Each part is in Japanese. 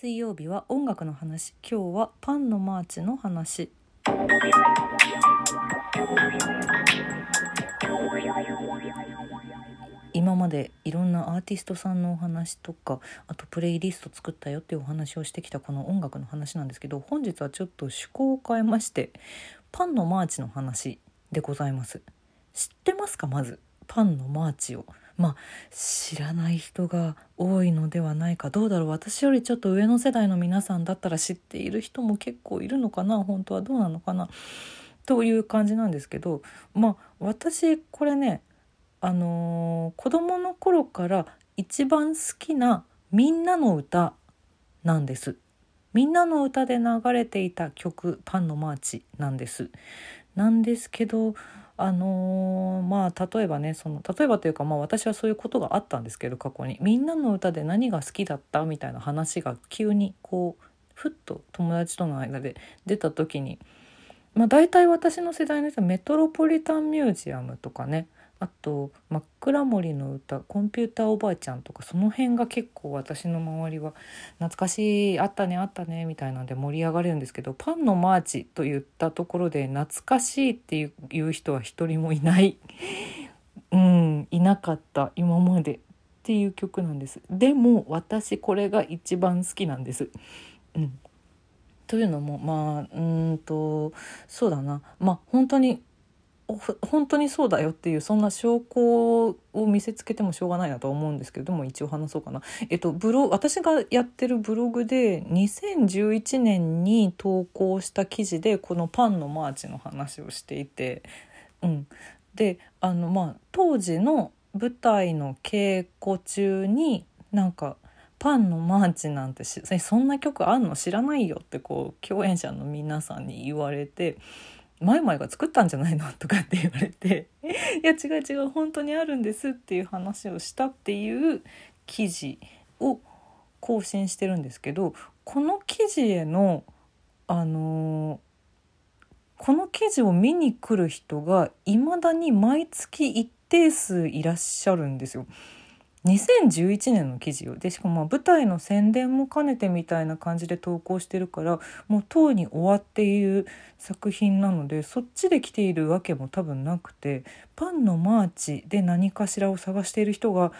水曜日は音楽の話。今日はパンのマーチの話。今までいろんなアーティストさんのお話とかあとプレイリスト作ったよっていうお話をしてきたこの音楽の話なんですけど本日はちょっと趣向を変えましてパンのマーチの話でございます。知ってますか？まず。パンのマーチを。まあ知らない人が多いのではないかどうだろう私よりちょっと上の世代の皆さんだったら知っている人も結構いるのかな本当はどうなのかなという感じなんですけどまあ私これねあのー、子供の頃から一番好きなみんなの歌なんです。みんなの歌で流れていた曲「パンのマーチ」なんです。なんですけどあのー、まあ例えばねその例えばというかまあ私はそういうことがあったんですけど過去に「みんなの歌で何が好きだった?」みたいな話が急にこうふっと友達との間で出た時にまあ大体私の世代の人はメトロポリタンミュージアムとかねあと「真っ暗森の歌」「コンピューターおばあちゃん」とかその辺が結構私の周りは懐かしいあったねあったねみたいなんで盛り上がれるんですけど「パンのマーチ」といったところで懐かしいっていう人は一人もいない うんいなかった今までっていう曲なんです。でも私これが一番好きなんです。うん。というのもまあうんとそうだな。まあ本当に本当にそうだよっていうそんな証拠を見せつけてもしょうがないなとは思うんですけれども一応話そうかな。えっとブロ私がやってるブログで2011年に投稿した記事でこのパンのマーチの話をしていて、うん、であのまあ当時の舞台の稽古中になんかパンのマーチなんてそんな曲あんの？知らないよってこう共演者の皆さんに言われてマイマイが作ったんじゃないの？とかって言われて「いや違う違う本当にあるんです」っていう話をしたっていう記事を更新してるんですけどこの記事へのあのー、この記事を見に来る人がいまだに毎月一定数いらっしゃるんですよ。2011年の記事よでしかも舞台の宣伝も兼ねてみたいな感じで投稿してるからもうとうに終わっている作品なのでそっちで来ているわけも多分なくてパンのマーチで何かしらを探している人が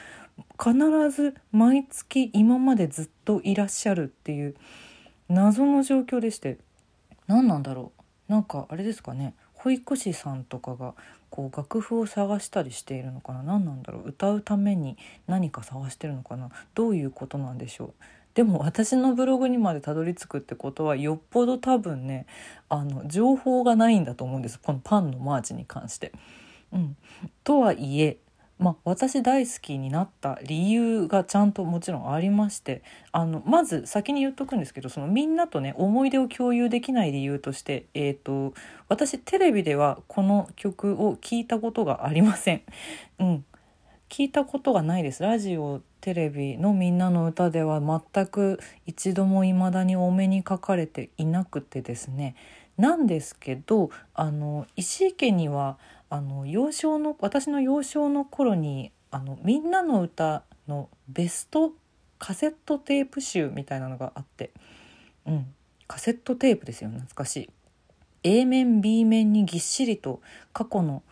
必ず毎月今までずっといらっしゃるっていう謎の状況でして。何なんだろう。なんかあれですかね。保育士さんとかがこう楽譜を探したりしているのかな？何なんだろう？歌うために何か探してるのかな？どういうことなんでしょう？でも私のブログにまでたどり着くってことはよっぽど多分ねあの情報がないんだと思うんです。このパンのマーチに関して。うん、とはいえまあ、私大好きになった理由がちゃんともちろんありましてあのまず先に言っとくんですけどそのみんなとね思い出を共有できない理由として、えーと、私テレビではこの曲を聞いたことがありません。うん、聞いたことがないです。ラジオテレビの「みんなの歌では全く一度も未だにお目にかかれていなくてですね。なんですけどあの石井家にはあの幼少の私の幼少の頃にあのみんなの歌のベストカセットテープ集みたいなのがあって、うん、カセットテープですよ懐かしい。A 面 B 面にぎっしりと過去の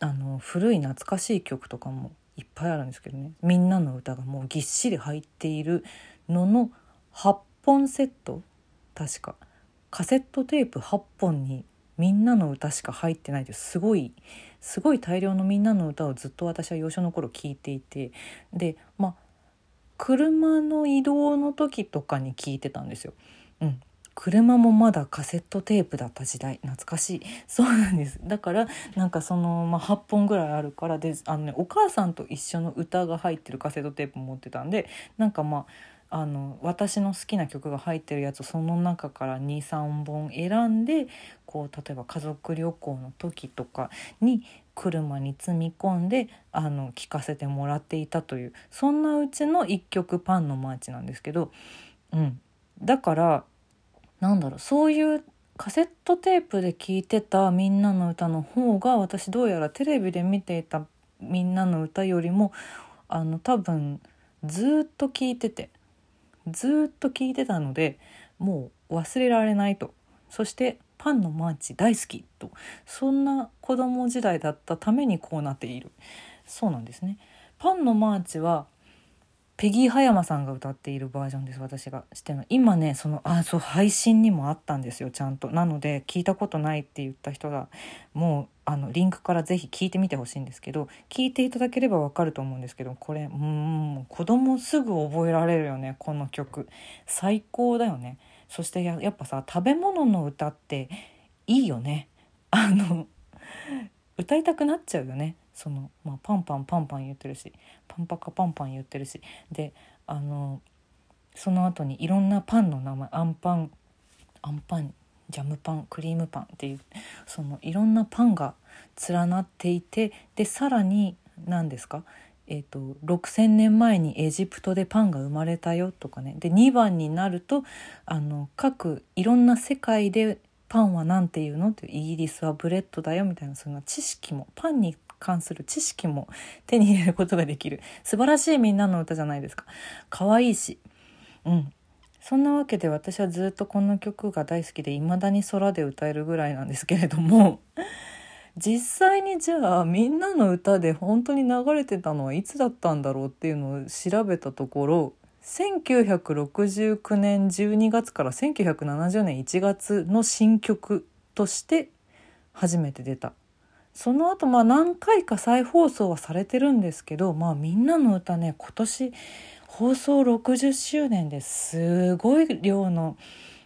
あの古い懐かしい曲とかもいっぱいあるんですけどね。みんなの歌がもうぎっしり入っているのの8本セット。確か。カセットテープ8本にみんなの歌しか入ってないですすごいすごい大量のみんなの歌をずっと私は幼少の頃聞いていてでまあ車の移動の時とかに聞いてたんですよ。うん、車もまだカセットテープだった時代懐かしい。そうなんです。だからなんかその、まあ、8本ぐらいあるからであの、ね、お母さんと一緒の歌が入ってるカセットテープ持ってたんでなんかまああの私の好きな曲が入ってるやつその中から23本選んでこう例えば家族旅行の時とかに車に積み込んであの聴かせてもらっていたというそんなうちの1曲「パンのマーチ」なんですけど、うん、だからなんだろうそういうカセットテープで聴いてた「みんなの歌の方が私どうやらテレビで見ていた「みんなの歌よりもあの多分ずっと聴いてて。ずっと聞いてたのでもう忘れられないと。そしてパンのマーチ大好きと。そんな子供時代だったためにこうなっている。そうなんですね。パンのマーチはペギー葉山さんが歌っているバージョンです私がしての今ねそのあそう配信にもあったんですよ。ちゃんと。なので聞いたことないって言った人がもうあのリンクから是非聞いてみてほしいんですけど聞いていただければわかると思うんですけどこれうん子供すぐ覚えられるよねこの曲。最高だよね。そしてややっぱさ食べ物の歌っていいよねあの歌いたくなっちゃうよね。その、まあ、パンパンパンパン言ってるしパンパカパンパン言ってるしであのその後にいろんなパンの名前あんパンあんパンジャムパンクリームパンっていうそのいろんなパンが連なっていてでさらに何ですかえーと、6,000年前にエジプトでパンが生まれたよとかね。で2番になるとあの各いろんな世界でパンは何て言うのってイギリスは bread だよみたいなそんな知識もパンに関する知識も手に入れることができる。素晴らしいみんなの歌じゃないですか。可愛いし。うん。そんなわけで私はずっとこの曲が大好きで未だに空で歌えるぐらいなんですけれども。実際にじゃあみんなの歌で本当に流れてたのはいつだったんだろうっていうのを調べたところ1969年12月から1970年1月の新曲として初めて出た。その後まあ何回か再放送はされてるんですけどまあみんなの歌ね今年放送60周年ですごい量の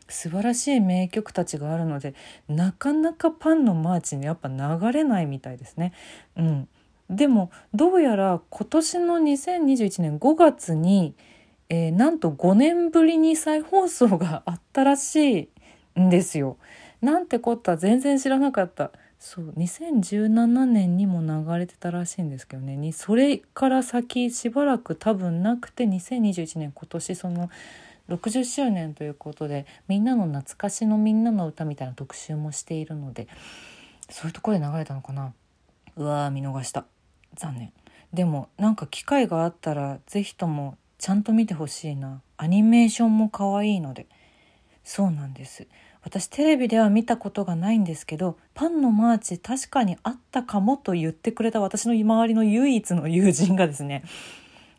素晴らしい名曲たちがあるのでなかなかパンのマーチにやっぱ流れないみたいですね。うん、でもどうやら今年の2021年5月に、えー、なんと5年ぶりに再放送があったらしいんですよ。なんてこった全然知らなかった。そう2017年にも流れてたらしいんですけどね。にそれから先しばらく多分なくて2021年今年その60周年ということでみんなの懐かしのみんなの歌みたいな特集もしているのでそういうところで流れたのかな。うわー見逃した。残念。でもなんか機会があったら是非ともちゃんと見てほしいな。アニメーションも可愛いので。そうなんです。私テレビでは見たことがないんですけどパンのマーチ確かにあったかもと言ってくれた私の周りの唯一の友人がですね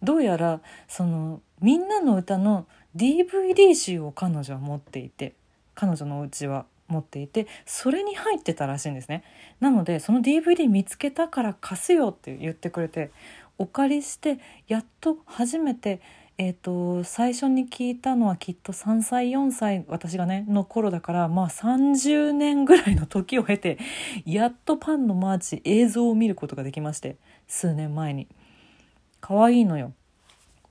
どうやらそのみんなの歌の DVD 集を彼女は持っていて彼女のお家は持っていてそれに入ってたらしいんですね。なのでその DVD 見つけたから貸すよって言ってくれてお借りしてやっと初めてえーと、最初に聞いたのはきっと3歳4歳私がねの頃だからまあ30年ぐらいの時を経てやっとパンのマーチ映像を見ることができまして数年前に。可愛いのよ。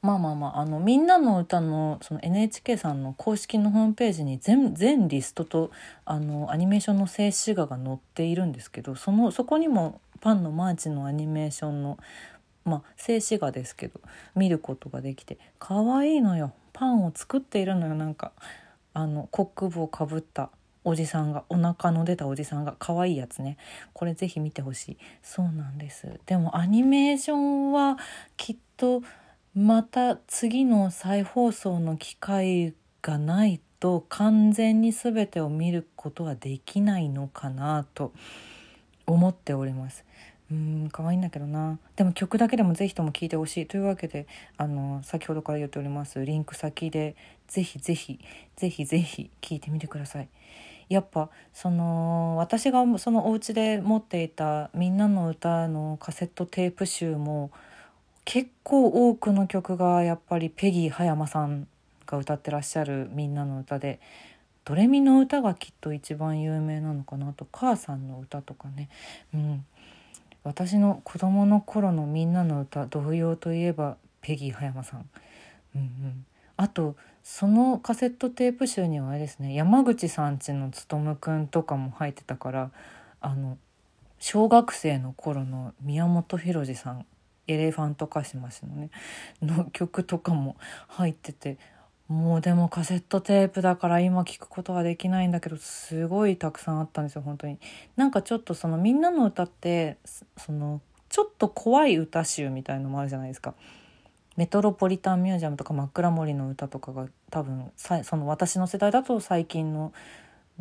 まあまあまああのみんなの歌のその NHK さんの公式のホームページに全全リストとあのアニメーションの静止画が載っているんですけどそのそこにもパンのマーチのアニメーションのまあ静止画ですけど見ることができて可愛いのよ。パンを作っているのよ。なんかあのコック帽をかぶったおじさんがお腹の出たおじさんが可愛いやつね。これぜひ見てほしい。そうなんです。でもアニメーションはきっとまた次の再放送の機会がないと完全に全てを見ることはできないのかなと思っております。うん可愛いんだけどな。でも曲だけでもぜひとも聴いてほしい。というわけであの先ほどから言っておりますリンク先でぜひぜひぜひぜひ聴いてみてください。やっぱその私がそのお家で持っていた「みんなの歌のカセットテープ集も結構多くの曲がやっぱりペギー葉山さんが歌ってらっしゃるみんなの歌でドレミの歌がきっと一番有名なのかなと母さんの歌とかね、うん、私の子供の頃のみんなの歌童謡といえばペギー葉山さん、うんうん、あとそのカセットテープ集にはあれですね山口さんちのつとむくんとかも入ってたからあの小学生の頃の宮本浩次さんエレファントカシマシのねの曲とかも入っててもうでもカセットテープだから今聞くことはできないんだけどすごいたくさんあったんですよ本当に。なんかちょっとそのみんなの歌ってそのちょっと怖い歌集みたいのもあるじゃないですか。メトロポリタンミュージアムとか枕森の歌とかが多分その私の世代だと最近の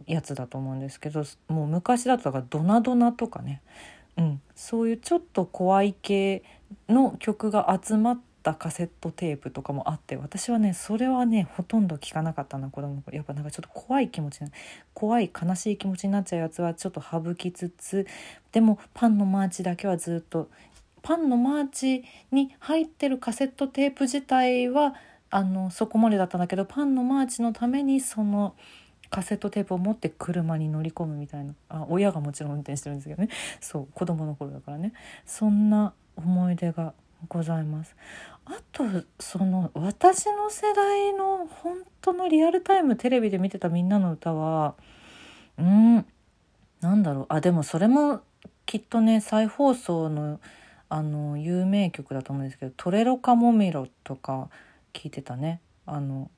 やつだと思うんですけどもう昔だとだからドナドナとかね、うん、そういうちょっと怖い系の曲が集まってたカセットテープとかもあって私はねそれはねほとんど聞かなかったな子供。の頃やっぱなんかちょっと怖い気持ち怖い悲しい気持ちになっちゃうやつはちょっと省きつつでもパンのマーチだけはずっとパンのマーチの入ってるカセットテープ自体はあのそこまでだったんだけどパンのマーチのためにそのカセットテープを持って車に乗り込むみたいな。あ親がもちろん運転してるんですけどね。そう子供の頃だからね。そんな思い出がございます。あとその私の世代の本当のリアルタイムテレビで見てたみんなの歌はうんなんだろう。あでもそれもきっとね再放送のあの有名曲だと思うんですけど「トレロカモミロ」とか聞いてたね。あの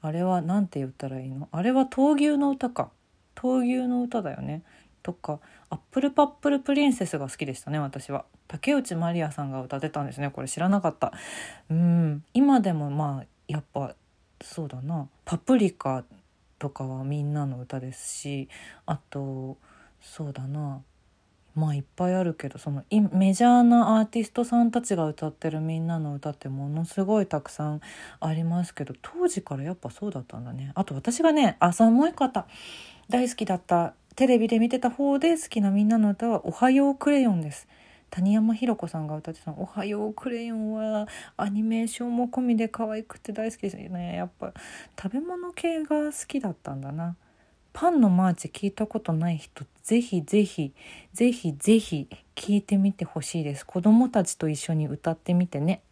あれは何て言ったらいいの？あれは闘牛の歌か。闘牛の歌だよね。とか「アップルパップルプリンセス」が好きでしたね私は。竹内まりやさんが歌ってたんですね。これ知らなかった。うん。今でもまあやっぱそうだな「パプリカ」とかはみんなの歌ですしあとそうだな。まあいっぱいあるけどそのメジャーなアーティストさんたちが歌ってるみんなの歌ってものすごいたくさんありますけど当時からやっぱそうだったんだね。あと私がねあそうもう一個あった大好きだったテレビで見てた方で好きなみんなの歌は「おはようクレヨン」です。谷山ひろ子さんが歌ってた「おはようクレヨン」はアニメーションも込みで可愛くて大好きですねやっぱ食べ物系が好きだったんだな。パンのマーチ聞いたことない人ぜひぜひぜひぜひ聞いてみてほしいです子供たちと一緒に歌ってみてね